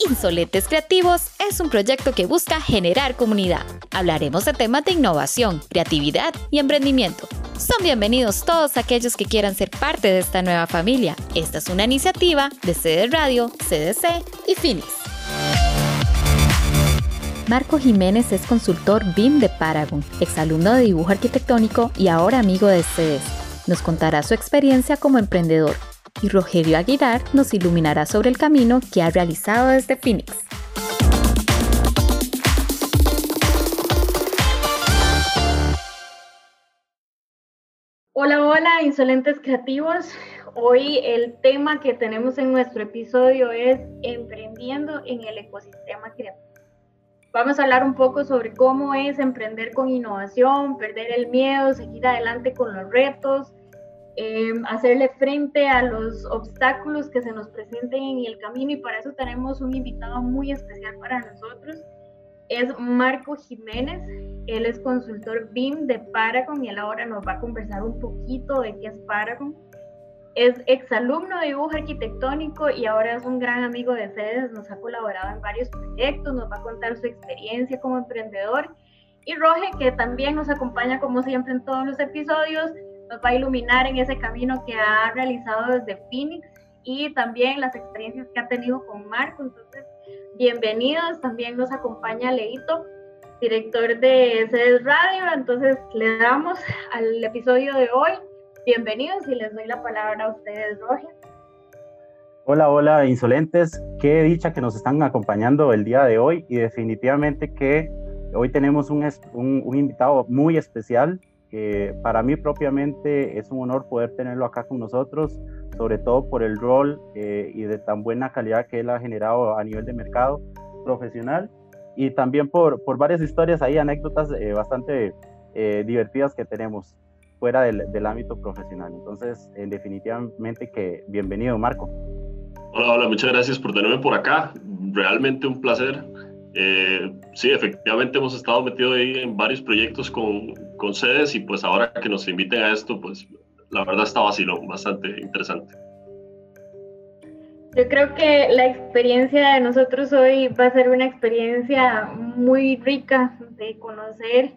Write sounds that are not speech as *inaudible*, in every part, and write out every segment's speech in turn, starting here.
Insolentes Creativos es un proyecto que busca generar comunidad. Hablaremos de temas de innovación, creatividad y emprendimiento. Son bienvenidos todos aquellos que quieran ser parte de esta nueva familia. Esta es una iniciativa de CD Radio, CDC y Phoenix. Marco Jiménez es consultor BIM de Paragon, exalumno de dibujo arquitectónico y ahora amigo de CDS. Nos contará su experiencia como emprendedor y Rogelio Aguilar nos iluminará sobre el camino que ha realizado desde Phoenix. Hola, hola, insolentes creativos. Hoy el tema que tenemos en nuestro episodio es emprendiendo en el ecosistema creativo. Vamos a hablar un poco sobre cómo es emprender con innovación, perder el miedo, seguir adelante con los retos, Em, hacerle frente a los obstáculos que se nos presenten en el camino y para eso tenemos un invitado muy especial para nosotros. Es Marco Jiménez, él es consultor BIM de Paragon y él ahora nos va a conversar un poquito de qué es Paragon. Es exalumno de dibujo arquitectónico y ahora es un gran amigo de CEDES, nos ha colaborado en varios proyectos, nos va a contar su experiencia como emprendedor. Y Roge, que también nos acompaña como siempre en todos los episodios, nos va a iluminar en ese camino que ha realizado desde Phoenix y también las experiencias que ha tenido con Marco. Entonces, bienvenidos. También nos acompaña Leito, director de CES Radio. Entonces, le damos al episodio de hoy. Bienvenidos y les doy la palabra a ustedes, Roger. Hola, hola, insolentes. Qué dicha que nos están acompañando el día de hoy y definitivamente que hoy tenemos un, un, un invitado muy especial para mí propiamente es un honor poder tenerlo acá con nosotros, sobre todo por el rol eh, y de tan buena calidad que él ha generado a nivel de mercado profesional y también por, por varias historias ahí, anécdotas eh, bastante eh, divertidas que tenemos fuera del, del, ámbito profesional. Entonces, definitivamente que bienvenido, Marco. Hola, hola, muchas gracias por tenerme por acá. Realmente un placer eh, sí, efectivamente hemos estado metidos ahí en varios proyectos con, con, sedes y pues ahora que nos inviten a esto, pues la verdad está vacilón, bastante interesante. Yo creo que la experiencia de nosotros hoy va a ser una experiencia muy rica de conocer,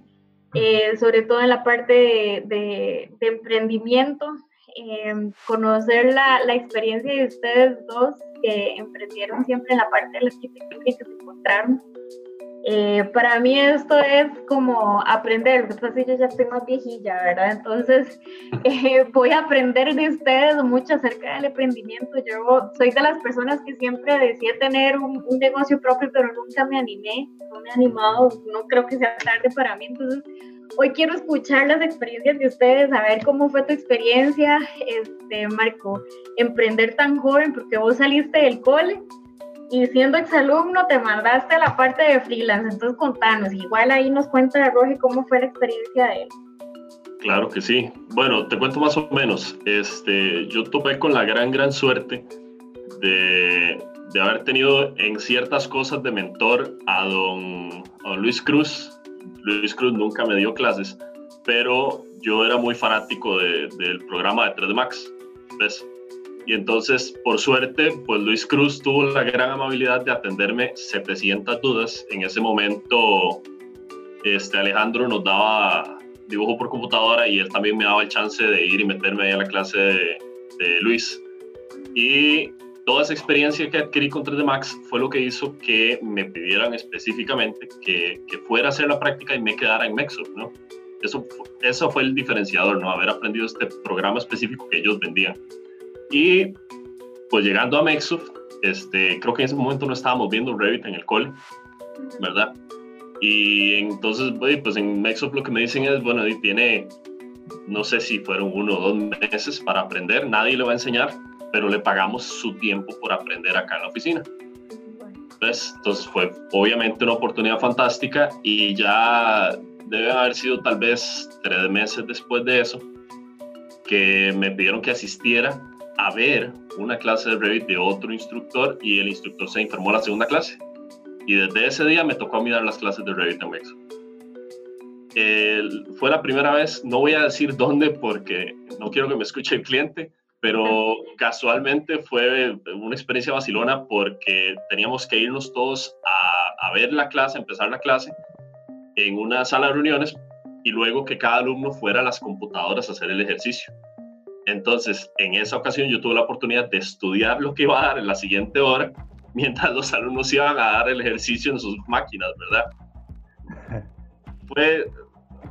eh, sobre todo en la parte de, emprendimiento, eh, conocer la, la, experiencia de ustedes dos que emprendieron siempre en la parte de la arquitectura y que se encontraron. Eh, para mí esto es como aprender, lo que pasa es que yo ya estoy más viejilla, ¿verdad? Entonces *laughs* eh, voy a aprender de ustedes mucho acerca del emprendimiento. Yo soy de las personas que siempre decía tener un, un negocio propio, pero nunca me animé, no me he animado, no creo que sea tarde para mí. Entonces hoy quiero escuchar las experiencias de ustedes, a ver cómo fue tu experiencia, este, Marco, emprender tan joven, porque vos saliste del cole y siendo exalumno te mandaste a la parte de freelance, entonces contanos, igual ahí nos cuenta Roge cómo fue la experiencia de él. Claro que sí. Bueno, te cuento más o menos. Este, yo topé con la gran, gran suerte de, de haber tenido en ciertas cosas de mentor a don, a don Luis Cruz, Luis Cruz nunca me dio clases, pero yo era muy fanático del programa de 3D Max. ¿ves? Y entonces, por suerte, pues Luis Cruz tuvo la gran amabilidad de atenderme 700 dudas. En ese momento, este, Alejandro nos daba dibujo por computadora y él también me daba el chance de ir y meterme a la clase de Luis. Y toda esa experiencia que adquirí con 3D Max fue lo que hizo que me pidieran específicamente que, que fuera a hacer la práctica y me quedara en Mexoft, ¿no? Eso, eso fue el diferenciador, ¿no? Haber aprendido este programa específico que ellos vendían. Y pues llegando a Mexoft, este, creo que en ese momento no estábamos viendo Revit en el cole, ¿verdad? Y entonces, pues en Mexoft lo que me dicen es, bueno, tiene, no sé si fueron uno o dos meses para aprender, nadie le va a enseñar, pero le pagamos su tiempo por aprender acá en la oficina. Entonces fue obviamente una oportunidad fantástica y ya debe haber sido tal vez tres meses después de eso que me pidieron que asistiera a ver una clase de Revit de otro instructor y el instructor se informó la segunda clase. Y desde ese día me tocó a mí dar las clases de Revit en Mexo. fue la primera vez, no voy a decir dónde porque no quiero que me escuche el cliente, pero casualmente fue una experiencia vacilona porque teníamos que irnos todos a, a, ver la clase, empezar la clase en una sala de reuniones y luego que cada alumno fuera a las computadoras a hacer el ejercicio. Entonces, en esa ocasión yo tuve la oportunidad de estudiar lo que iba a dar en la siguiente hora *laughs* mientras los alumnos iban a dar el ejercicio en sus máquinas, ¿verdad? *laughs* Fue,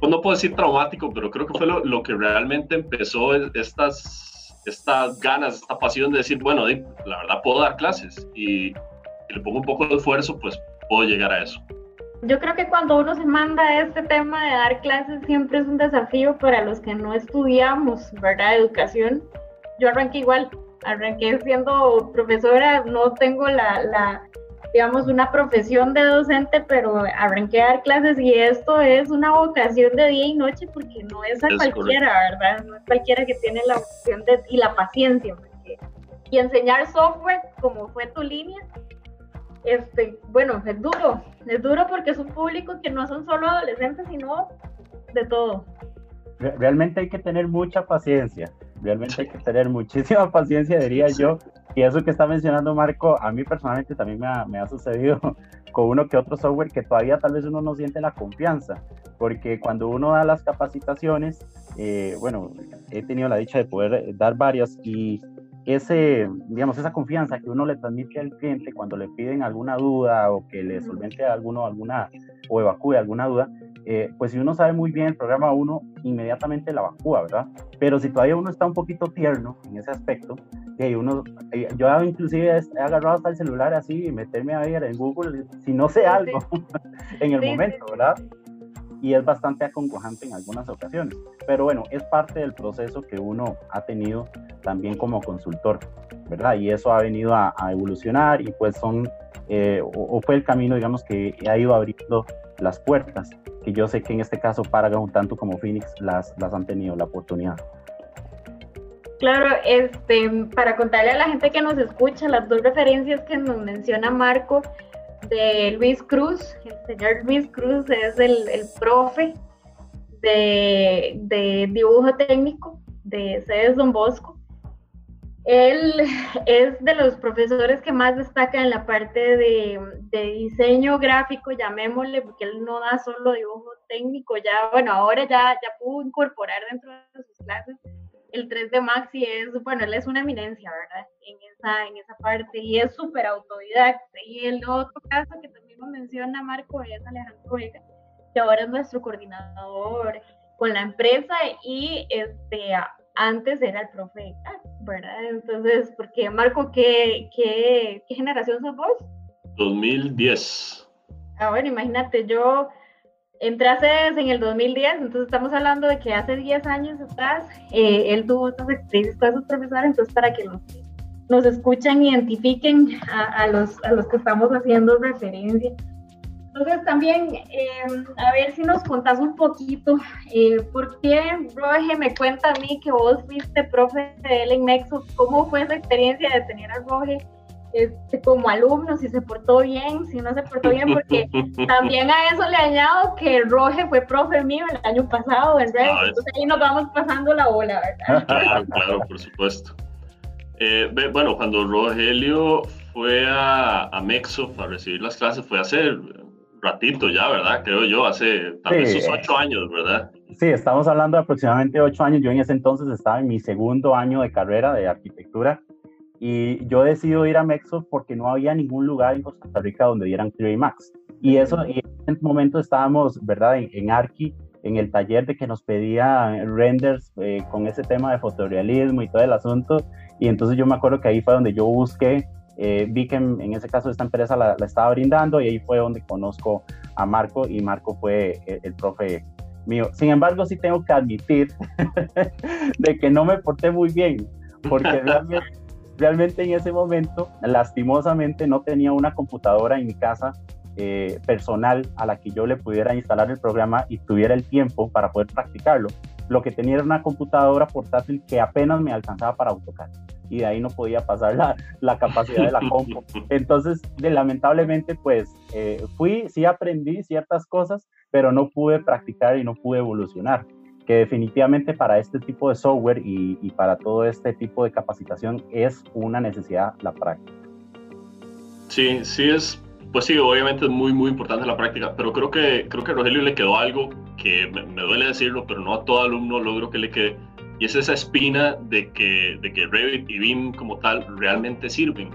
pues no puedo decir traumático, pero creo que fue lo, lo que realmente empezó estas estas ganas, esta pasión de decir, bueno, la verdad puedo dar clases y, si le pongo un poco de esfuerzo, pues puedo llegar a eso. Yo creo que cuando uno se manda a este tema de dar clases siempre es un desafío para los que no estudiamos, ¿verdad? Educación. Yo arranqué igual, arranqué siendo profesora, no tengo la, la digamos, una profesión de docente, pero arranqué a dar clases y esto es una vocación de día y noche porque no es a cualquiera, ¿verdad? No es cualquiera que tiene la vocación de, y la paciencia. y enseñar software, como fue tu línea, este, bueno, es duro, es duro porque es un público que no son solo adolescentes, sino de todo. Realmente hay que tener mucha paciencia, realmente hay que tener muchísima *laughs* paciencia, diría yo, y eso que está mencionando Marco, a mí personalmente también me ha, me ha, sucedido *laughs* con uno que otro software que todavía tal vez uno no siente la confianza, porque cuando uno da las capacitaciones, eh, bueno, he tenido la dicha de poder dar varias y ese, digamos, esa confianza que uno le transmite al cliente cuando le piden alguna duda o que le solvente alguno, alguna o evacúe alguna duda, eh, pues si uno sabe muy bien el programa, uno inmediatamente la evacúa, ¿verdad? Pero si todavía uno está un poquito tierno en ese aspecto, y uno, eh, yo inclusive he agarrado hasta el celular así y meterme a ver en Google si no sé algo *laughs* en el momento, ¿verdad? Y es bastante acongojante en algunas ocasiones. Pero bueno, es parte del proceso que uno ha tenido también como consultor, ¿verdad? Y eso ha venido a, evolucionar y pues son, eh, o, fue el camino, digamos, que ha ido abriendo las puertas, que yo sé que en este caso Paragon, tanto como Phoenix, las, las han tenido la oportunidad. Claro, este, para contarle a la gente que nos escucha, las dos referencias que nos menciona Marco de Luis Cruz, el señor Luis Cruz es el, el profe de, de, dibujo técnico de CEDES Don Bosco. Él es de los profesores que más destaca en la parte de, de, diseño gráfico, llamémosle, porque él no da solo dibujo técnico, ya, bueno, ahora ya, ya pudo incorporar dentro de sus clases el 3D Max y es, bueno, él es una eminencia, ¿verdad? En esa, en esa parte y es súper autodidacta. Y el otro caso que también lo menciona Marco es Alejandro Vega, que ahora es nuestro coordinador con la empresa y este, antes era el profe, ¿verdad? Entonces, porque Marco, ¿qué, qué, qué generación sos vos? 2010. Ah, bueno, imagínate, yo Entraste en el 2010, entonces estamos hablando de que hace 10 años atrás eh, él tuvo otras experiencias con sus profesores, entonces para que nos, nos escuchen, identifiquen a, los, a los que estamos haciendo referencia. Entonces también, em, a ver si nos contás un poquito, eh, ¿por qué Roge me cuenta a mí que vos fuiste profe de él en Nexus? ¿Cómo fue esa experiencia de tener a Roge este, como alumno, si se portó bien, si no se portó bien, porque *laughs* también a eso le añado que Roge fue profe mío el año pasado en Red, ah, entonces ahí nos vamos pasando la bola, ¿verdad? *laughs* Claro, por supuesto. Eh, bueno, cuando Rogelio fue a, a Mexo a recibir las clases, fue hace ratito ya, ¿verdad? Creo yo, hace tal vez esos ocho años, ¿verdad? Sí, estamos hablando de aproximadamente ocho años. Yo en ese entonces estaba en mi segundo año de carrera de arquitectura y yo decido ir a Mexo porque no había ningún lugar en Costa Rica donde dieran 3 Max. Y eso, y en ese momento estábamos, ¿verdad? En, en, Arki, en el taller de que nos pedía renders eh, con ese tema de fotorealismo y todo el asunto. Y entonces yo me acuerdo que ahí fue donde yo busqué, eh, vi que en, ese caso esta empresa la, la, estaba brindando y ahí fue donde conozco a Marco y Marco fue el, el profe mío. Sin embargo, sí tengo que admitir *laughs* de que no me porté muy bien, porque realmente *laughs* realmente en ese momento, lastimosamente, no tenía una computadora en mi casa eh, personal a la que yo le pudiera instalar el programa y tuviera el tiempo para poder practicarlo. Lo que tenía era una computadora portátil que apenas me alcanzaba para AutoCAD y de ahí no podía pasar la, la capacidad de la compu. Entonces, de, lamentablemente, pues eh, fui, sí aprendí ciertas cosas, pero no pude practicar y no pude evolucionar. que definitivamente para este tipo de software y, y para todo este tipo de capacitación es una necesidad la práctica. Sí, sí es, pues sí, obviamente es muy, muy importante la práctica, pero creo que, creo que a Rogelio le quedó algo que me, me duele decirlo, pero no a todo alumno logro que le quede, y es esa espina de que, de que Revit y BIM como tal realmente sirven.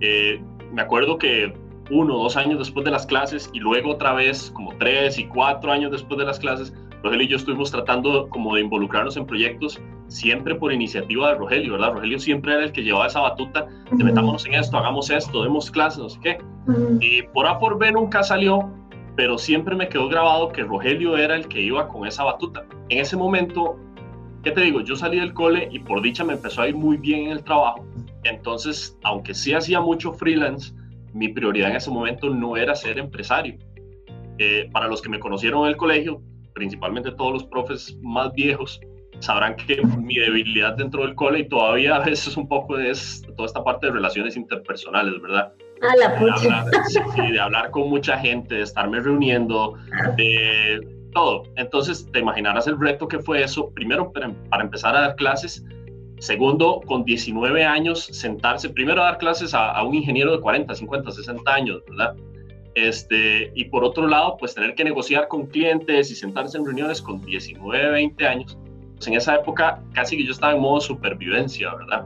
Eh, me acuerdo que uno o dos años después de las clases y luego otra vez como tres y cuatro años después de las clases, Rogelio y yo estuvimos tratando como de involucrarnos en proyectos siempre por iniciativa de Rogelio, ¿verdad? Rogelio siempre era el que llevaba esa batuta de metámonos en esto, hagamos esto, demos clases, no sé qué. Y por A por B nunca salió, pero siempre me quedó grabado que Rogelio era el que iba con esa batuta. En ese momento ¿qué te digo? Yo salí del cole y por dicha me empezó a ir muy bien en el trabajo. Entonces, aunque sí hacía mucho freelance, mi prioridad en ese momento no era ser empresario. Eh, para los que me conocieron en el colegio, principalmente todos los profes más viejos, sabrán que mi debilidad dentro del cole y todavía a veces un poco es toda esta parte de relaciones interpersonales, ¿verdad? A la pucha. sí, de hablar con mucha gente, de estarme reuniendo, de todo. Entonces, te imaginarás el reto que fue eso. Primero, para, empezar a dar clases. Segundo, con 19 años, sentarse, primero a dar clases a, un ingeniero de 40, 50, 60 años, ¿verdad? Este, y por otro lado, pues tener que negociar con clientes y sentarse en reuniones con 19, 20 años. Pues en esa época casi que yo estaba en modo supervivencia, ¿verdad?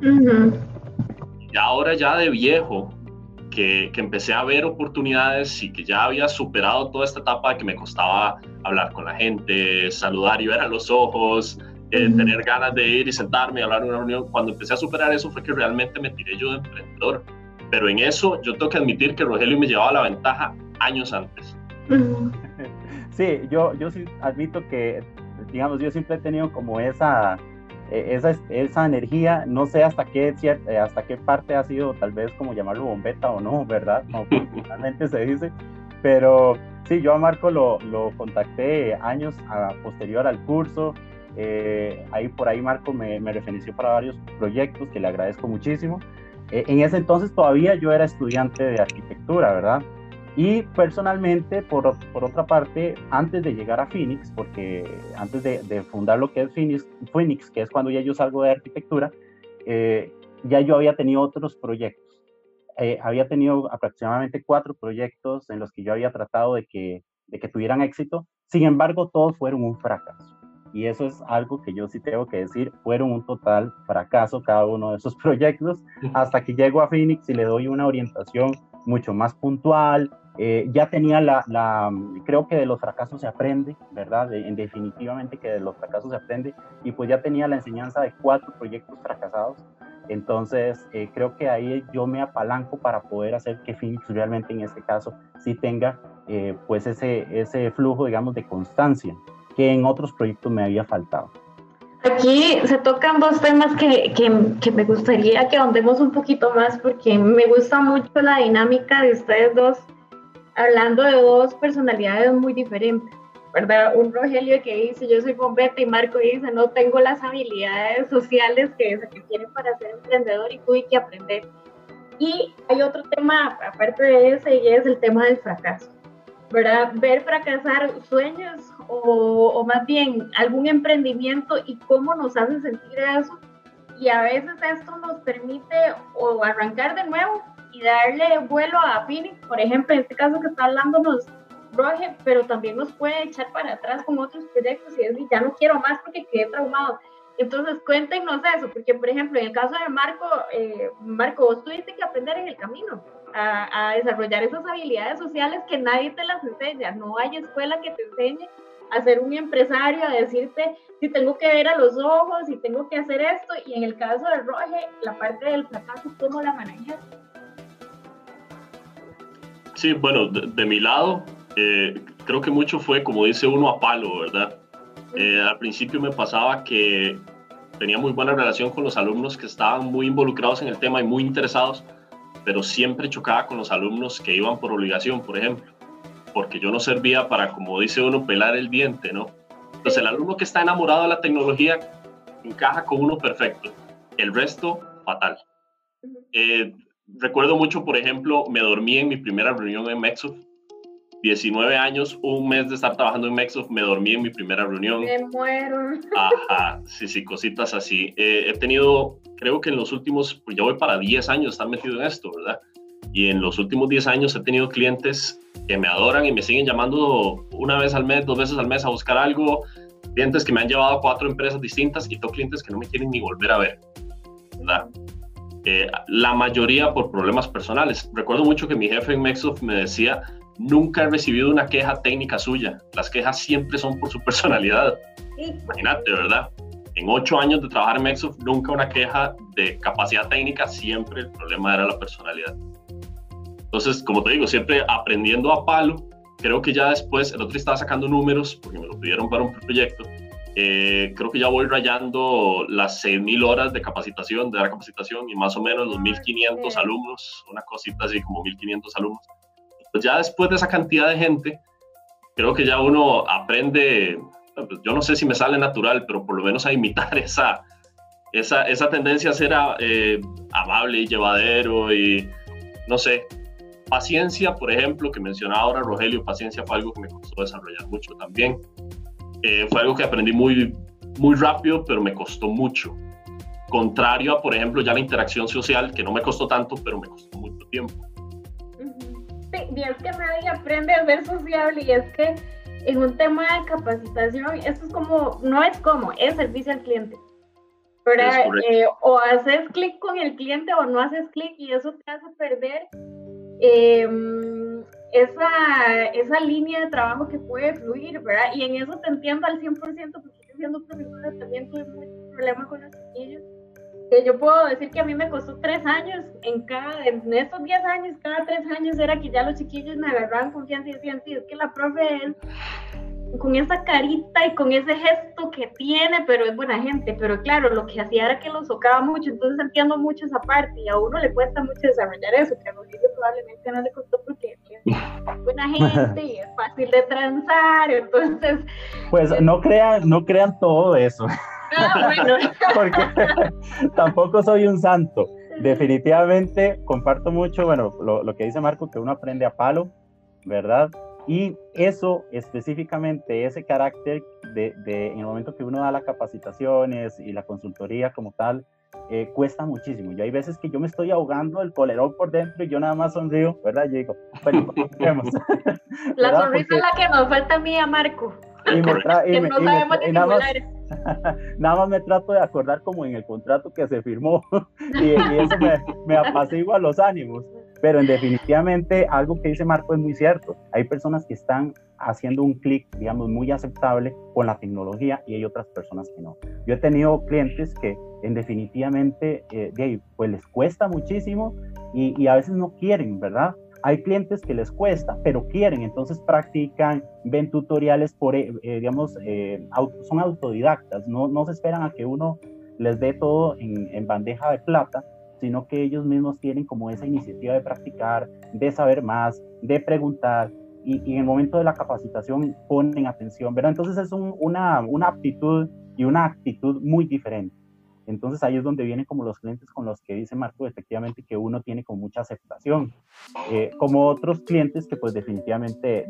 Y ahora ya de viejo, que, empecé a ver oportunidades y que ya había superado toda esta etapa de que me costaba hablar con la gente, saludar y ver a los ojos, eh, tener ganas de ir y sentarme y hablar en una reunión. Cuando empecé a superar eso fue que realmente me tiré yo de emprendedor. Pero en eso yo tengo que admitir que Rogelio me llevaba la ventaja años antes. *laughs* Sí, yo, yo sí admito que, digamos, yo siempre he tenido como esa esa, esa energía, no sé hasta qué, eh, hasta qué parte ha sido tal vez como llamarlo bombeta o no, *laughs* ¿verdad? Como finalmente se dice, pero sí, yo a Marco lo, lo contacté años a, posterior al curso, eh, ahí por ahí Marco me, me, referenció para varios proyectos que le agradezco muchísimo. Eh, en ese entonces todavía yo era estudiante de arquitectura, ¿verdad? Y personalmente, por, por, otra parte, antes de llegar a Phoenix, porque antes de, de, fundar lo que es Phoenix, Phoenix, que es cuando ya yo salgo de arquitectura, eh, ya yo había tenido otros proyectos. Eh, había tenido aproximadamente cuatro proyectos en los que yo había tratado de que, de que tuvieran éxito. Sin embargo, todos fueron un fracaso. Y eso es algo que yo sí tengo que decir, fueron un total fracaso cada uno de esos *laughs* proyectos, hasta que llego a Phoenix y le doy una orientación mucho más puntual, eh, ya tenía la, la, creo que de los fracasos se aprende, ¿verdad? en definitivamente que de los fracasos se aprende y pues ya tenía la enseñanza de cuatro proyectos fracasados. Entonces, eh, creo que ahí yo me apalanco para poder hacer que Phoenix realmente en este caso sí tenga eh, pues ese, ese flujo, digamos, de constancia que en otros proyectos me había faltado. Aquí se tocan dos temas que, que, que, me gustaría que ahondemos un poquito más porque me gusta mucho la dinámica de ustedes dos hablando de dos personalidades muy diferentes, ¿verdad? Un Rogelio que dice, yo soy bombeta, y Marco dice, no tengo las habilidades sociales que se requieren para ser emprendedor y tuve que aprender. Y hay otro tema, aparte de ese, y es el tema del fracaso, ¿verdad? Ver fracasar sueños o, o más bien algún emprendimiento y cómo nos hace sentir eso. Y a veces esto nos permite o arrancar de nuevo y darle vuelo a Phoenix, por ejemplo, en este caso que está hablándonos Roger, pero también nos puede echar para atrás con otros proyectos y decir, ya no quiero más porque quedé traumado. Entonces, cuéntenos eso, porque, por ejemplo, en el caso de Marco, eh, Marco, vos tuviste que aprender en el camino a, a, desarrollar esas habilidades sociales que nadie te las enseña. No hay escuela que te enseñe a ser un empresario, a decirte si tengo que ver a los ojos, si tengo que hacer esto. Y en el caso de Roger, la parte del fracaso, ¿cómo la manejas? Sí, bueno, de, mi lado, eh, creo que mucho fue, como dice uno, a palo, ¿verdad? Eh, al principio me pasaba que tenía muy buena relación con los alumnos que estaban muy involucrados en el tema y muy interesados, pero siempre chocaba con los alumnos que iban por obligación, por ejemplo, porque yo no servía para, como dice uno, pelar el diente, ¿no? Entonces el alumno que está enamorado de la tecnología encaja con uno perfecto, el resto fatal. Eh, recuerdo mucho, por ejemplo, me dormí en mi primera reunión en Mexo 19 años, un mes de estar trabajando en Mexof, me dormí en mi primera reunión. Me muero. Ajá, sí, sí, cositas así. Eh, he tenido, creo que en los últimos, pues ya voy para 10 años estar metido en esto, ¿verdad? Y en los últimos 10 años he tenido clientes que me adoran y me siguen llamando una vez al mes, dos veces al mes a buscar algo. Clientes que me han llevado a cuatro empresas distintas y tengo clientes que no me quieren ni volver a ver, ¿verdad? Eh, la mayoría por problemas personales. Recuerdo mucho que mi jefe en Mexof me decía, nunca he recibido una queja técnica suya. Las quejas siempre son por su *laughs* personalidad. Imagínate, ¿verdad? En ocho años de trabajar en Mexof, nunca una queja de capacidad técnica, siempre el problema era la personalidad. Entonces, como te digo, siempre aprendiendo a palo. Creo que ya después, el otro estaba sacando números, porque me lo pidieron para un proyecto. Eh, creo que ya voy rayando las 6.000 horas de capacitación, de dar capacitación, y más o menos los 1.500 alumnos, una cosita así como 1.500 alumnos pues ya después de esa cantidad de gente, creo que ya uno aprende, pues yo no sé si me sale natural, pero por lo menos a imitar *laughs* esa, esa, esa tendencia a ser eh, amable y llevadero y no sé. Paciencia, por ejemplo, que mencionaba ahora Rogelio, paciencia fue algo que me costó desarrollar mucho también. Eh, fue algo que aprendí muy, muy rápido, pero me costó mucho. Contrario a, por ejemplo, ya la interacción social, que no me costó tanto, pero me costó mucho tiempo y es que nadie aprende a ser sociable y es que en un tema de capacitación, esto es como, no es como, es servicio al cliente. Pero, eh, o haces clic con el cliente o no haces clic y eso te hace perder em, esa, esa línea de trabajo que puede fluir, ¿verdad? Y en eso te entiendo al 100% porque yo siendo profesora también tuve muchos problemas con los chiquillos yo puedo decir que a mí me costó tres años, en cada, en estos diez años, cada tres años era que ya los chiquillos me agarraban confianza y decían, sí, es que la profe él, con esa carita y con ese gesto que tiene, pero es buena gente, pero claro, lo que hacía era que lo socaba mucho, entonces entiendo mucho esa parte y a uno le cuesta mucho desarrollar eso, que a Rodrigo probablemente no le costó porque es buena gente y es fácil de transar, entonces... Pues no crean, no crean todo eso. Ah, *laughs* Porque tampoco soy un santo. Definitivamente comparto mucho, bueno, lo, que dice Marco, que uno aprende a palo, ¿verdad? Y eso específicamente, ese carácter de, en el momento que uno da las capacitaciones y la consultoría como tal, eh, cuesta muchísimo. Yo hay veces que yo me estoy ahogando el polerón por dentro y yo nada más sonrío, ¿verdad? Yo digo, bueno, *laughs* La *laughs* sonrisa es la que nos falta a mí a Marco. Y me que no sabemos nada más me trato de acordar como en el contrato que se firmó *laughs* y, eso me, me apacigua los ánimos. Pero en definitivamente algo que dice Marco es muy cierto. Hay personas que están haciendo un clic, digamos, muy aceptable con la tecnología y hay otras personas que no. Yo he tenido clientes que en definitivamente eh, pues les cuesta muchísimo y, y a veces no quieren, ¿verdad? Hay clientes que les cuesta, pero quieren, entonces practican, ven tutoriales, por, eh, eh, digamos, eh, son autodidactas, no, no se esperan a que uno les dé todo en, en, bandeja de plata, sino que ellos mismos tienen como esa iniciativa de practicar, de saber más, de preguntar, y, en el momento de la capacitación ponen atención, ¿verdad? Entonces es una, una aptitud y una actitud muy diferente. Entonces ahí es donde vienen como los clientes con los que dice Marco, efectivamente que uno tiene con mucha aceptación, eh, como otros clientes que pues definitivamente,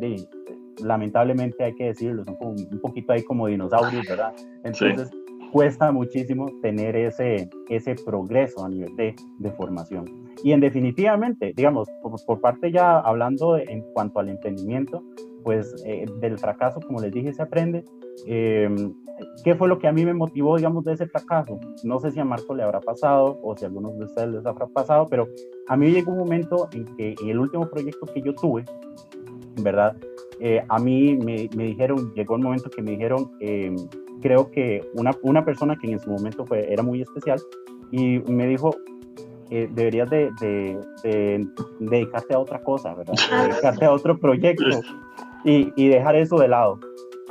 lamentablemente hay que decirlo, son como un poquito ahí como dinosaurios, ¿verdad? Entonces cuesta muchísimo tener ese, ese progreso a nivel de, de formación. Y en definitivamente, digamos, por, parte ya hablando en cuanto al emprendimiento, pues eh, del fracaso, como les dije, se aprende. Eh, ¿Qué fue lo que a mí me motivó, digamos, de ese fracaso? No sé si a Marco le habrá pasado o si a algunos de ustedes les habrá pasado, pero a mí llegó un momento en que en el último proyecto que yo tuve, ¿verdad? Eh, a mí me, me, dijeron, llegó un momento que me dijeron, eh, creo que una, una, persona que en su momento fue, era muy especial, y me dijo, eh, deberías de, de, de, dedicarte a otra cosa, ¿verdad? *laughs* dedicarte a otro proyecto y, y dejar eso de lado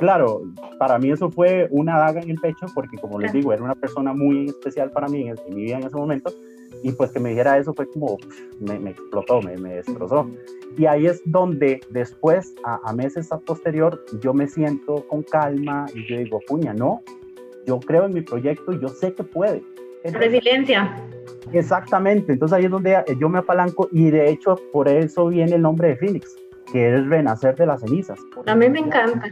claro, para mí eso fue una daga en el pecho porque como les digo, era una persona muy especial para mí en, mi vida en ese momento y pues que me dijera eso fue como, me, explotó, me, me, destrozó. Y ahí es donde después, a, meses a posterior, yo me siento con calma y yo digo, puña, no, yo creo en mi proyecto y yo sé que puede. Resiliencia. Exactamente, entonces ahí es donde yo me apalanco y de hecho por eso viene el nombre de Phoenix que es renacer de las cenizas. A mí me encanta.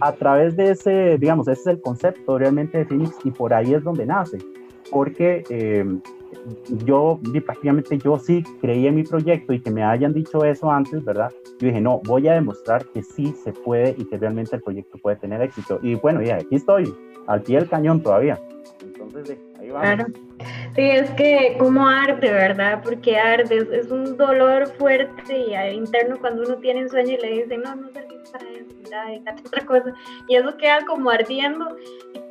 A través de ese, digamos, ese es el concepto realmente de Phoenix y por ahí es donde nace, porque eh, yo prácticamente yo sí creí en mi proyecto y que me hayan dicho eso antes, ¿verdad? Yo dije, no, voy a demostrar que sí se puede y que realmente el proyecto puede tener éxito. Y bueno, ya aquí estoy, al pie del cañón todavía. Entonces, ahí va. Claro. Sí, es que como arde, ¿verdad? Porque arde, es, un dolor fuerte y interno cuando uno tiene un sueño y le dicen, no, no servís para eso, dedícate otra cosa. Y eso queda como ardiendo.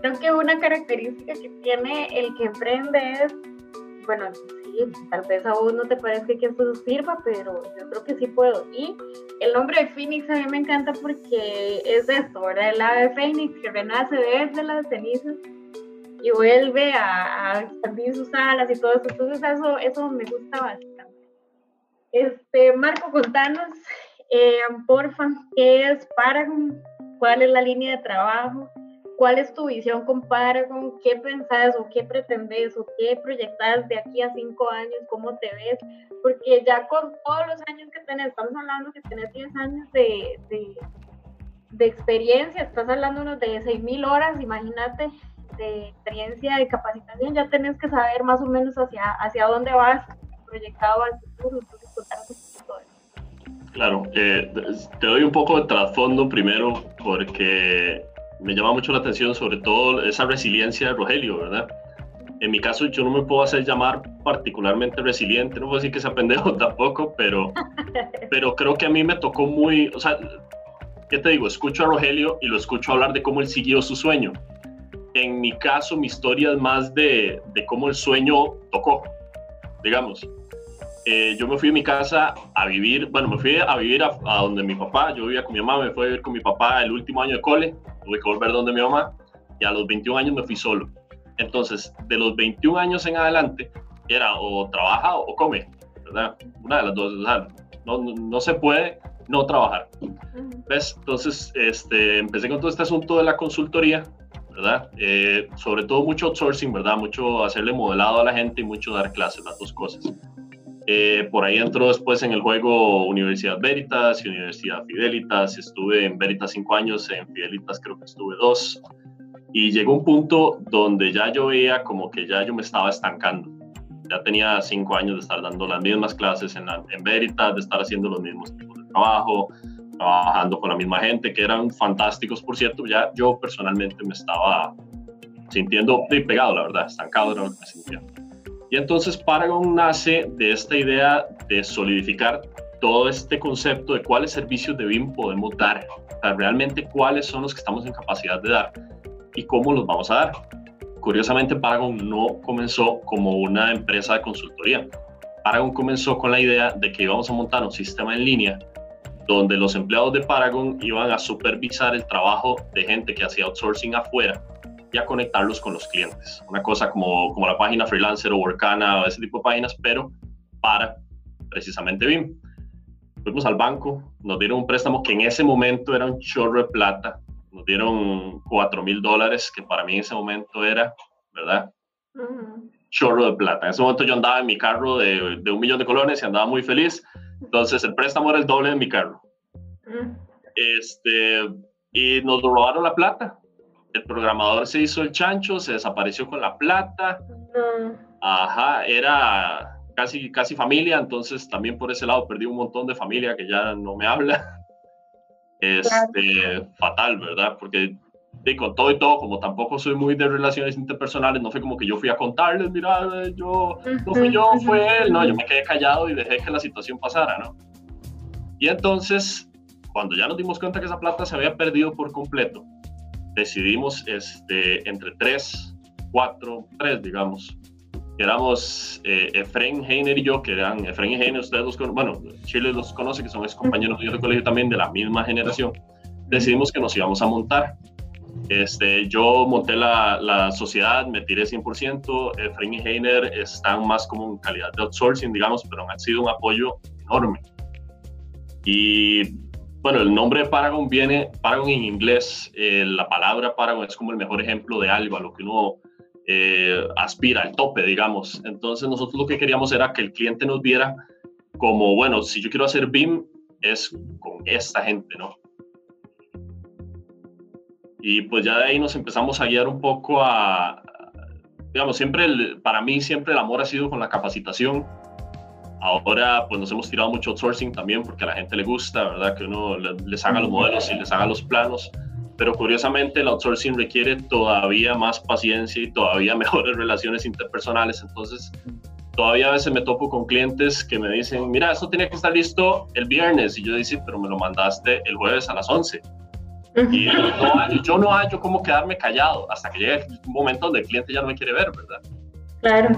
Creo que una característica que tiene el que emprende es bueno, sí, tal vez a vos no te parezca que esto sirva, pero yo creo que sí puedo. Y el nombre de Phoenix a mí me encanta porque es esto, ¿verdad? El ave Phoenix que renace desde las cenizas y vuelve a, expandir sus alas y todo eso. Entonces eso, eso me gusta bastante. Este, Marco, contanos, eh, porfa, ¿qué es Paragon? ¿Cuál es la línea de trabajo? ¿Cuál es tu visión con Paragon? ¿Qué pensás o qué pretendes o qué proyectas de aquí a cinco años? ¿Cómo te ves? Porque ya con todos los años que tenés, estamos hablando que tenés 10 años de, de, experiencia, estás hablando unos de 6.000 horas, imagínate, de experiencia, de capacitación, ya tenés que saber más o menos hacia, hacia dónde vas proyectado al futuro. Claro, eh, te doy un poco de trasfondo primero porque me llama mucho la atención sobre todo esa resiliencia de Rogelio, ¿verdad? En mi caso yo no me puedo hacer llamar particularmente resiliente, no puedo decir que sea pendejo *laughs* tampoco, pero, pero creo que a mí me tocó muy, o sea, ¿qué te digo? Escucho a Rogelio y lo escucho hablar de cómo él siguió su sueño. En mi caso, mi historia es más de, de cómo el sueño tocó, digamos. Eh, yo me fui a mi casa a vivir, bueno, me fui a vivir a, donde mi papá, yo vivía con mi mamá, me fui a vivir con mi papá el último año de cole, tuve que volver donde mi mamá, y a los 21 años me fui solo. Entonces, de los 21 años en adelante, era o trabaja o come, ¿verdad? Una de las dos, o sea, no, no, se puede no trabajar. ¿Ves? Entonces, este, empecé con todo este asunto de la consultoría, ¿verdad? Eh, sobre todo mucho outsourcing, ¿verdad? Mucho hacerle modelado a la gente y mucho dar clases, las dos cosas. Eh, por ahí entró después en el juego Universidad Veritas y Universidad Fidelitas. Estuve en Veritas cinco años, en Fidelitas creo que estuve dos. Y llegó un punto donde ya yo veía como que ya yo me estaba estancando. Ya tenía cinco años de estar dando las mismas clases en, en Veritas, de estar haciendo los mismos tipos de trabajo, trabajando con la misma gente, que eran fantásticos, por cierto. Ya yo personalmente me estaba sintiendo pegado, la verdad, estancado era lo que me sentía. Y entonces Paragon nace de esta idea de solidificar todo este concepto de cuáles servicios de BIM podemos dar, realmente cuáles son los que estamos en capacidad de dar y cómo los vamos a dar. Curiosamente, Paragon no comenzó como una empresa de consultoría. Paragon comenzó con la idea de que íbamos a montar un sistema en línea donde los empleados de Paragon iban a supervisar el trabajo de gente que hacía outsourcing afuera y a conectarlos con los clientes. Una cosa como, como la página Freelancer o Workana o ese tipo de páginas, pero para precisamente BIM. Fuimos al banco, nos dieron un préstamo que en ese momento era un chorro de plata, nos dieron 4 mil dólares, que para mí en ese momento era, ¿verdad? Chorro de plata. En ese momento yo andaba en mi carro de, de, un millón de colones y andaba muy feliz, entonces el préstamo era el doble de mi carro. Este, y nos robaron la plata, el programador se hizo el chancho, se desapareció con la plata. Ajá, era casi, casi familia, entonces también por ese lado perdí un montón de familia que ya no me habla. *laughs* Este, fatal, ¿verdad? Porque con todo y todo, como tampoco soy muy de relaciones interpersonales, no fue como que yo fui a contarles, mira, yo, no fui yo, fue él, no, yo me quedé callado y dejé que la situación pasara, ¿no? Y entonces, cuando ya nos dimos cuenta que esa plata se había perdido por completo, decidimos este, entre tres, cuatro, tres, digamos. Éramos eh, Efren Heiner y yo, que eran Efren y Heiner, ustedes los conocen, bueno, Chile los conoce, que son ex compañeros míos de colegio también de la misma generación. Decidimos que nos íbamos a montar. Este, yo monté la, la sociedad, me tiré 100%. Efren y Heiner están más como en calidad de outsourcing, digamos, pero han sido un apoyo enorme. Y bueno, el nombre de Paragon viene, Paragon en inglés, eh, la palabra Paragon es como el mejor ejemplo de algo, a lo que uno eh, aspira, al tope, digamos. Entonces nosotros lo que queríamos era que el cliente nos viera como, bueno, si yo quiero hacer BIM, es con esta gente, ¿no? Y pues ya de ahí nos empezamos a guiar un poco a, digamos, siempre, para mí siempre el amor ha sido con la capacitación. Ahora pues nos hemos tirado mucho outsourcing también porque a la gente le gusta, ¿verdad? Que uno les haga los modelos y les haga los planos. Pero curiosamente el outsourcing requiere todavía más paciencia y todavía *laughs* mejores relaciones interpersonales. Entonces todavía a veces me topo con clientes que me dicen, mira, esto tenía que estar listo el viernes. Y yo dice, pero me lo mandaste el jueves a las 11. Y yo no hallo cómo quedarme callado hasta que llegue un momento donde el cliente ya no me quiere ver, ¿verdad? Claro.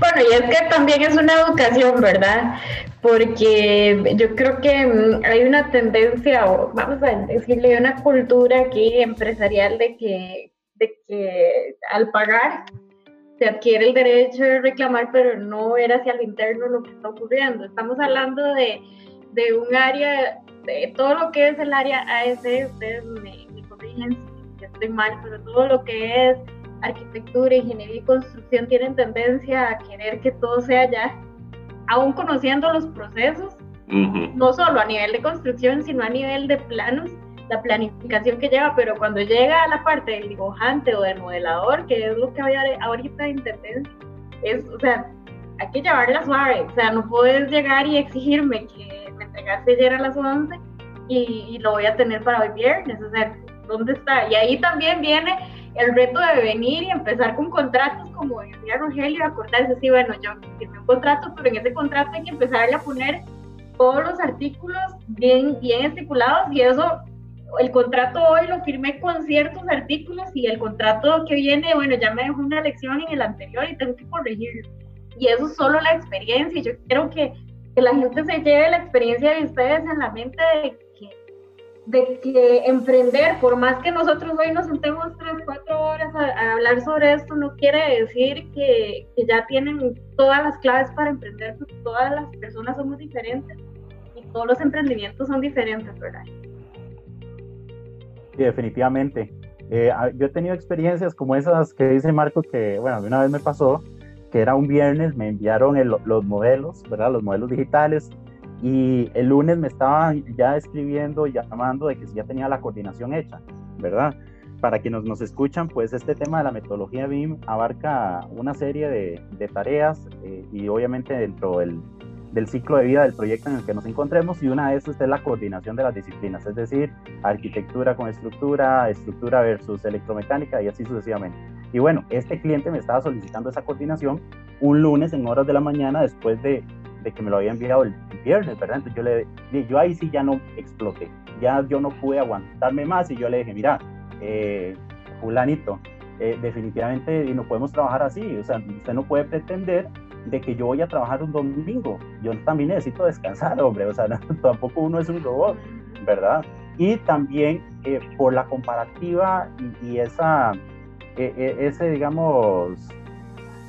Bueno, y es que también es una educación, ¿verdad? Porque yo creo que mm, hay una tendencia, vamos a decirle, una cultura aquí empresarial de que, de que al pagar se adquiere el derecho de reclamar, pero no era hacia lo interno lo que está ocurriendo. Estamos hablando de, de un área de todo lo que es el área AS, ustedes me, corrigen si estoy mal, pero todo lo que es arquitectura, ingeniería y construcción tienen tendencia a querer que todo sea ya, aún conociendo los procesos, no solo a nivel de construcción, sino a nivel de planos, la planificación que lleva, pero cuando llega a la parte del dibujante o del modelador, que es lo que hay ahorita en tendencia, es, o sea, hay que llevarla suave, o sea, no puedes llegar y exigirme que entregaste ayer a las 11 y, lo voy a tener para hoy viernes. O sea, ¿dónde está? Y ahí también viene el reto de venir y empezar con contratos, como decía Rogelio, acordarse, sí, bueno, yo firmé un contrato, pero en ese contrato hay que empezarle a poner todos los artículos bien, bien estipulados y eso, el contrato hoy lo firmé con ciertos artículos y el contrato que viene, bueno, ya me dejó una lección en el anterior y tengo que corregirlo. Y eso es solo la experiencia. Yo creo que que la gente se lleve la experiencia de ustedes en la mente de de que emprender, por más que nosotros hoy nos sentemos tres, cuatro horas a, hablar sobre esto, no quiere decir que, que, ya tienen todas las claves para emprender, porque todas las personas somos diferentes y todos los emprendimientos son diferentes, ¿verdad? Sí, definitivamente. Eh, yo he tenido experiencias como esas que dice Marco, que, bueno, una vez me pasó, que era un viernes, me enviaron los modelos, ¿verdad? Los modelos digitales. Y el lunes me estaban ya escribiendo, llamando de que ya tenía la coordinación hecha, ¿verdad? Para quienes nos escuchan, pues este tema de la metodología BIM abarca una serie de, de tareas eh, y obviamente dentro del, del ciclo de vida del proyecto en el que nos encontremos y una de esas es la coordinación de las disciplinas, es decir, arquitectura con estructura, estructura versus electromecánica y así sucesivamente. Y bueno, este cliente me estaba solicitando esa coordinación un lunes en horas de la mañana después de, de que me lo había enviado el, viernes, ¿verdad? Entonces yo le yo ahí sí ya no exploté, ya yo no pude aguantarme más y yo le dije, mira, eh, fulanito, eh, definitivamente no podemos trabajar así, o sea, usted no puede pretender de que yo voy a trabajar un domingo, yo también necesito descansar, hombre, o sea, *laughs* tampoco uno es un robot, ¿verdad? Y también eh, por la comparativa y esa e, e, ese, digamos,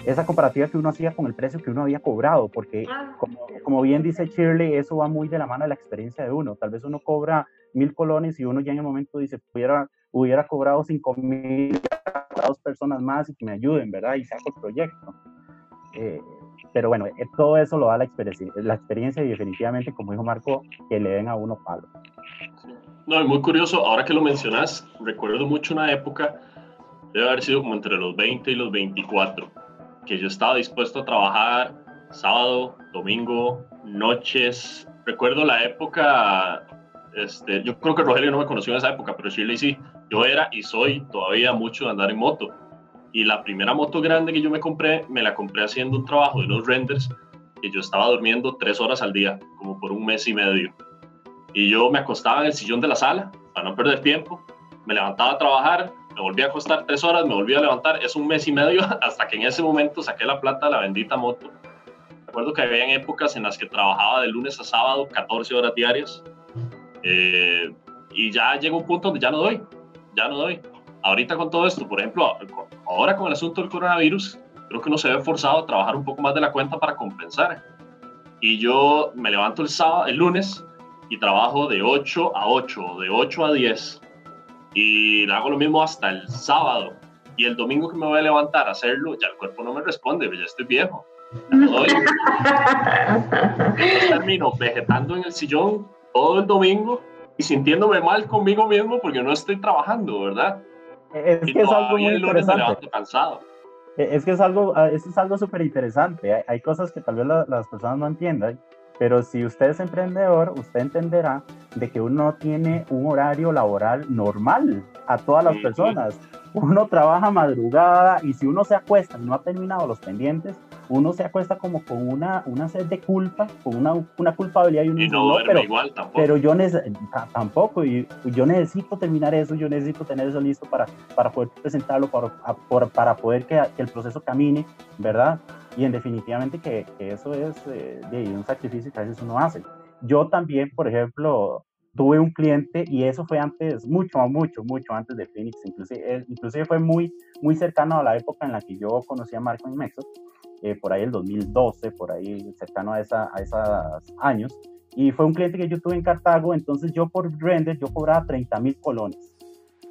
esa comparativa que uno hacía con el precio que uno había cobrado, porque ah, como, como, bien dice Shirley, eso va muy de la mano de la experiencia de uno. Tal vez uno cobra mil colones y uno ya en el momento dice, hubiera, hubiera cobrado cinco mil a dos personas más y que me ayuden, ¿verdad? Y saco el proyecto. Eh, pero bueno, eh, todo eso lo da la experiencia, la experiencia y definitivamente, como dijo Marco, que le den a uno palo. No, es muy curioso, ahora que lo mencionas, recuerdo mucho una época debe haber sido como entre los 20 y los 24, que yo estaba dispuesto a trabajar sábado, domingo, noches. Recuerdo la época, este, yo creo que Rogelio no me conoció en esa época, pero Shirley sí, yo era y soy todavía mucho de andar en moto. Y la primera moto grande que yo me compré, me la compré haciendo un trabajo de unos renders que yo estaba durmiendo tres horas al día, como por un mes y medio. Y yo me acostaba en el sillón de la sala para no perder tiempo, me levantaba a trabajar, me volví a acostar tres horas, me volví a levantar, es un mes y medio *laughs* hasta que en ese momento saqué la plata de la bendita moto. Recuerdo que había épocas en las que trabajaba de lunes a sábado 14 horas diarias eh, y ya llegó un punto donde ya no doy, ya no doy. Ahorita con todo esto, por ejemplo, ahora con el asunto del coronavirus, creo que uno se ve forzado a trabajar un poco más de la cuenta para compensar. Y yo me levanto el sábado, el lunes y trabajo de 8 a 8, de 8 a 10 y hago lo mismo hasta el sábado. Y el domingo que me voy a levantar a hacerlo, ya el cuerpo no me responde, ya estoy viejo. Ya no doy. *laughs* termino vegetando en el sillón todo el domingo y sintiéndome mal conmigo mismo porque no estoy trabajando, ¿verdad? Es que es algo muy interesante. cansado. Es que es algo, ah, es algo súper interesante. Hay, cosas que tal vez las personas no entiendan, pero si usted es emprendedor, usted entenderá de que uno tiene un horario laboral normal a todas las personas. Uno trabaja madrugada y si uno se acuesta y no ha terminado los pendientes, uno se acuesta como con una, una sed de culpa, con una, una culpabilidad y, uno y no, pero, igual tampoco. Pero yo tampoco, y yo necesito terminar eso, yo necesito tener eso listo para, para poder presentarlo, para, para poder que, que el proceso camine, ¿verdad? Y en definitivamente que, eso es eh, de un sacrificio que a veces uno hace. Yo también, por ejemplo, tuve un cliente y eso fue antes, mucho, mucho, mucho antes de Phoenix, inclusive, inclusive fue muy, muy cercano a la época en la que yo conocí a Marco en México eh, por ahí el 2012, por ahí cercano a, a esos años. Y fue un cliente que yo tuve en Cartago, entonces yo por render, yo cobraba 30 mil colones.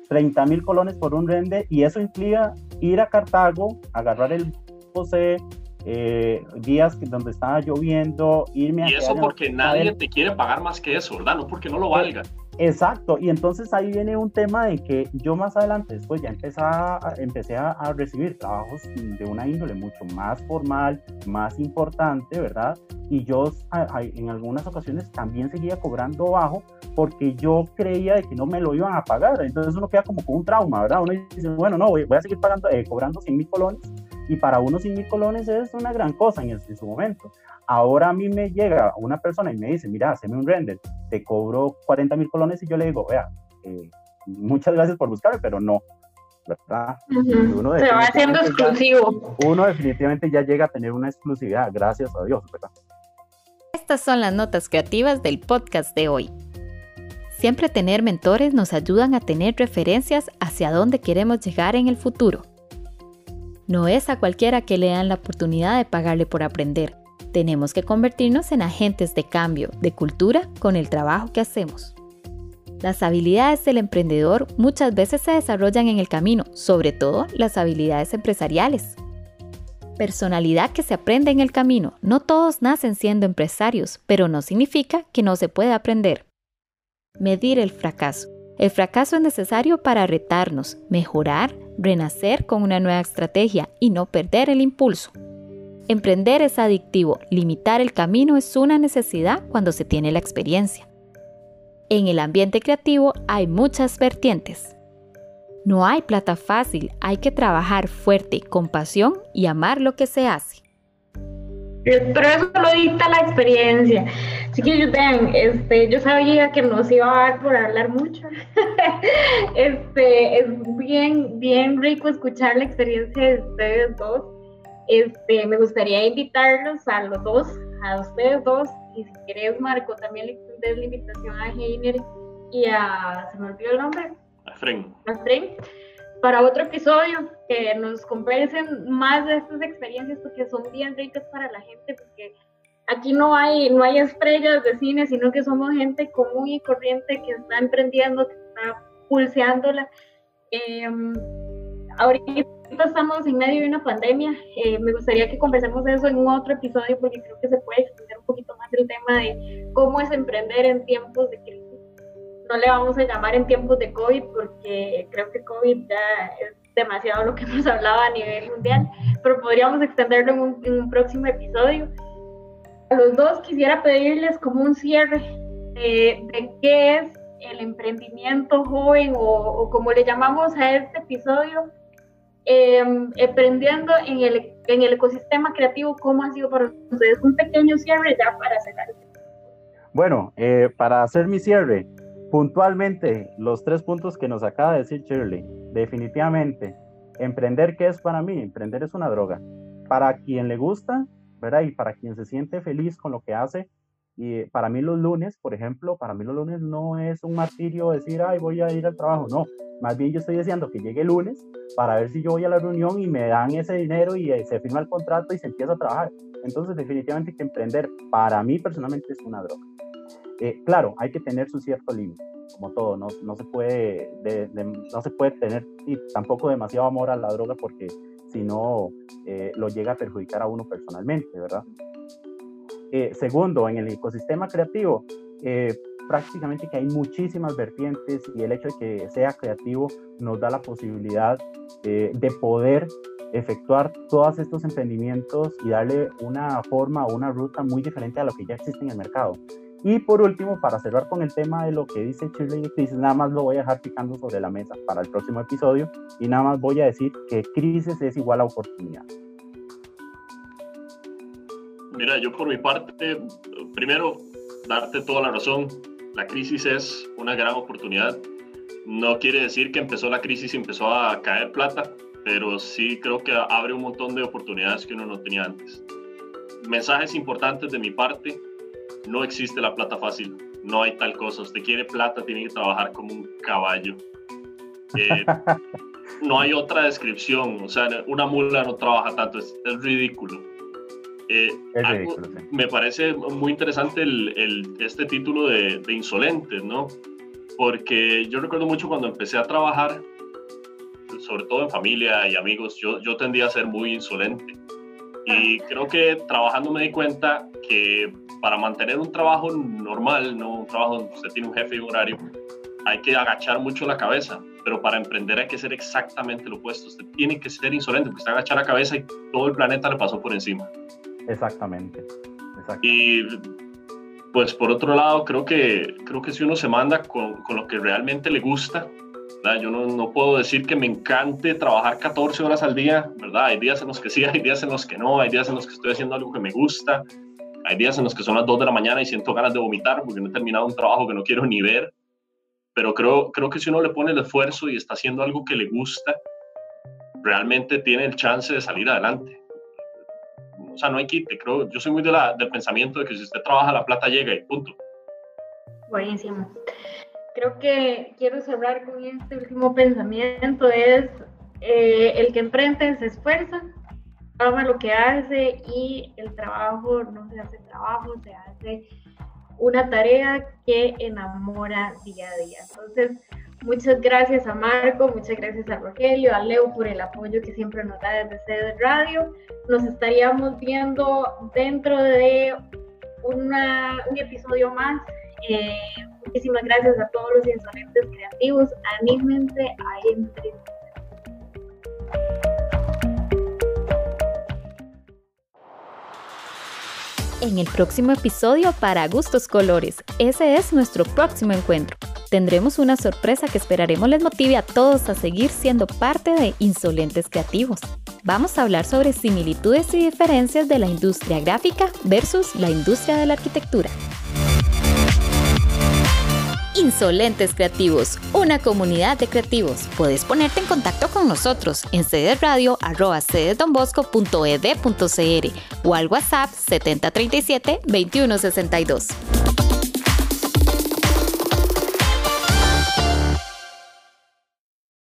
30 mil colones por un render y eso implica ir a Cartago, agarrar el José, eh, días donde estaba lloviendo, irme a... Y eso porque nadie te quiere pagar más que eso, ¿verdad? No porque no lo eh, valga. Exacto, y entonces ahí viene un tema de que yo más adelante, después ya empecé a, a, recibir trabajos de una índole mucho más formal, más importante, ¿verdad? Y yo en algunas ocasiones también seguía cobrando bajo porque yo creía de que no me lo iban a pagar. Entonces uno queda como con un trauma, ¿verdad? Uno dice, bueno, no, voy, a seguir pagando, eh, cobrando 100 mil colones y para unos 100 mil colones es una gran cosa en, en su momento. Ahora a mí me llega una persona y me dice, mira, hazme un render, te cobro 40 mil colones y yo le digo, vea, eh, muchas gracias por buscarme, pero no. ¿verdad? uno Se va haciendo exclusivo. uno definitivamente ya llega a tener una exclusividad, gracias a Dios, ¿verdad? Estas son las notas creativas del podcast de hoy. Siempre tener mentores nos ayudan a tener referencias hacia dónde queremos llegar en el futuro. No es a cualquiera que le dan la oportunidad de pagarle por aprender. Tenemos que convertirnos en agentes de cambio de cultura con el trabajo que hacemos. Las habilidades del emprendedor muchas veces se desarrollan en el camino, sobre todo las habilidades empresariales. Personalidad que se aprende en el camino. No todos nacen siendo empresarios, pero no significa que no se pueda aprender. Medir el fracaso. El fracaso es necesario para retarnos, mejorar, renacer con una nueva estrategia y no perder el impulso. Emprender es adictivo, limitar el camino es una necesidad cuando se tiene la experiencia. En el ambiente creativo hay muchas vertientes. No hay plata fácil, hay que trabajar fuerte, con pasión y amar lo que se hace. Pero eso lo dicta la experiencia. Así que vean, este, yo sabía que nos iba a dar por hablar mucho. *laughs* este, es bien, bien rico escuchar la experiencia de ustedes dos. Este, me gustaría invitarlos a los dos, a ustedes dos, y si quieres, Marco, también le extendes la invitación a Heiner y a, se me olvidó el nombre. A Fren. A Fren, para otro episodio, que nos conversen más de estas experiencias porque son bien ricas para la gente, porque aquí no hay, no hay estrellas de cine, sino que somos gente común y corriente que está emprendiendo, que está pulseándola. Eh, ahorita estamos en medio de una pandemia. Eh, me gustaría que conversemos eso en otro episodio porque creo que se puede extender un poquito más el tema de cómo es emprender en tiempos de crisis. No le vamos a llamar en tiempos de COVID porque creo que COVID ya es demasiado lo que *laughs* hemos hablado a nivel mundial, pero podríamos extenderlo en un, en un próximo episodio. A los dos quisiera pedirles como un cierre de, de qué es el emprendimiento joven o, o como le llamamos a este episodio, Em, emprendiendo en el, en el ecosistema creativo, ¿cómo ha sido para ustedes? Un pequeño cierre ya para cerrar. Bueno, eh, para hacer mi cierre, puntualmente los tres puntos que nos acaba de decir Shirley, definitivamente, emprender, ¿qué es para mí? Emprender es una droga. Para quien le gusta, ¿verdad? Y para quien se siente feliz con lo que hace, y para mí los lunes, por ejemplo, para mí los lunes no es un martirio decir, ay, voy a ir al trabajo. No, más bien yo estoy deseando que llegue el lunes para ver si yo voy a la reunión y me dan ese dinero y eh, se firma el contrato y se empieza a trabajar. Entonces, definitivamente que emprender para mí personalmente es una droga. Eh, claro, hay que tener su cierto límite, como todo, no, se puede no se puede tener y tampoco demasiado amor a la droga porque si no eh, lo llega a perjudicar a uno personalmente, ¿verdad? segundo, en el ecosistema creativo, prácticamente que hay muchísimas vertientes y el hecho de que sea creativo nos da la posibilidad eh, de poder efectuar todos estos emprendimientos y darle una forma o una ruta muy diferente a lo que ya existe en el mercado. Y por último, para cerrar con el tema de lo que dice Shirley Crisis, nada más lo voy a dejar picando sobre la mesa para el próximo episodio y nada más voy a decir que crisis es igual a oportunidad. Mira, yo por mi parte, primero, darte toda la razón. La crisis es una gran oportunidad. No quiere decir que empezó la crisis y empezó a caer plata, pero sí creo que abre un montón de oportunidades que uno no tenía antes. Mensajes importantes de mi parte no existe la plata fácil, no hay tal cosa. Usted quiere plata, tiene que trabajar como un caballo. Eh, *laughs* no hay otra descripción, o sea, una mula no trabaja tanto, es, ridículo. Eh, me parece muy interesante el, este título de, de, Insolentes, ¿no? Porque yo recuerdo mucho cuando empecé a trabajar, sobre todo en familia y amigos, yo, yo tendía a ser muy insolente. Y creo que trabajando me di cuenta que para mantener un trabajo normal, no un trabajo donde usted tiene un jefe y un horario, hay que agachar mucho la cabeza. Pero para emprender hay que ser exactamente lo opuesto. Usted tiene que ser insolente, porque usted agacha la cabeza y todo el planeta le pasó por encima. Exactamente. Y pues por otro lado, creo que, creo que si uno se manda con, con lo que realmente le gusta, yo no, no, puedo decir que me encante trabajar 14 horas al día, ¿verdad? Hay días en los que sí, hay días en los que no, hay días en los que estoy haciendo algo que me gusta, hay días en los que son las 2 de la mañana y siento ganas de vomitar porque no he terminado un trabajo que no quiero ni ver. Pero creo, creo que si uno le pone el esfuerzo y está haciendo algo que le gusta, realmente tiene el chance de salir adelante. O sea, no hay quite. Creo, yo soy muy de la, del pensamiento de que si usted trabaja, la plata llega y punto. Buenísimo creo que quiero cerrar con este último pensamiento, es eh, el que emprende se esfuerza, ama lo que hace y el trabajo no se hace trabajo, se hace una tarea que enamora día a día. Entonces, muchas gracias a Marco, muchas gracias a Rogelio, a Leo por el apoyo que siempre nos da desde CD Radio. Nos estaríamos viendo dentro de un episodio más. Eh, Muchísimas gracias a todos los insolentes creativos. Anímense a emprender. En el próximo episodio para Gustos Colores, ese es nuestro próximo encuentro. Tendremos una sorpresa que esperaremos les motive a todos a seguir siendo parte de Insolentes Creativos. Vamos a hablar sobre similitudes y diferencias de la industria gráfica versus la industria de la arquitectura. Insolentes Creativos, una comunidad de creativos. Puedes ponerte en contacto con nosotros en cdradio.cdonbosco.ed.cr o al WhatsApp 7037 2162.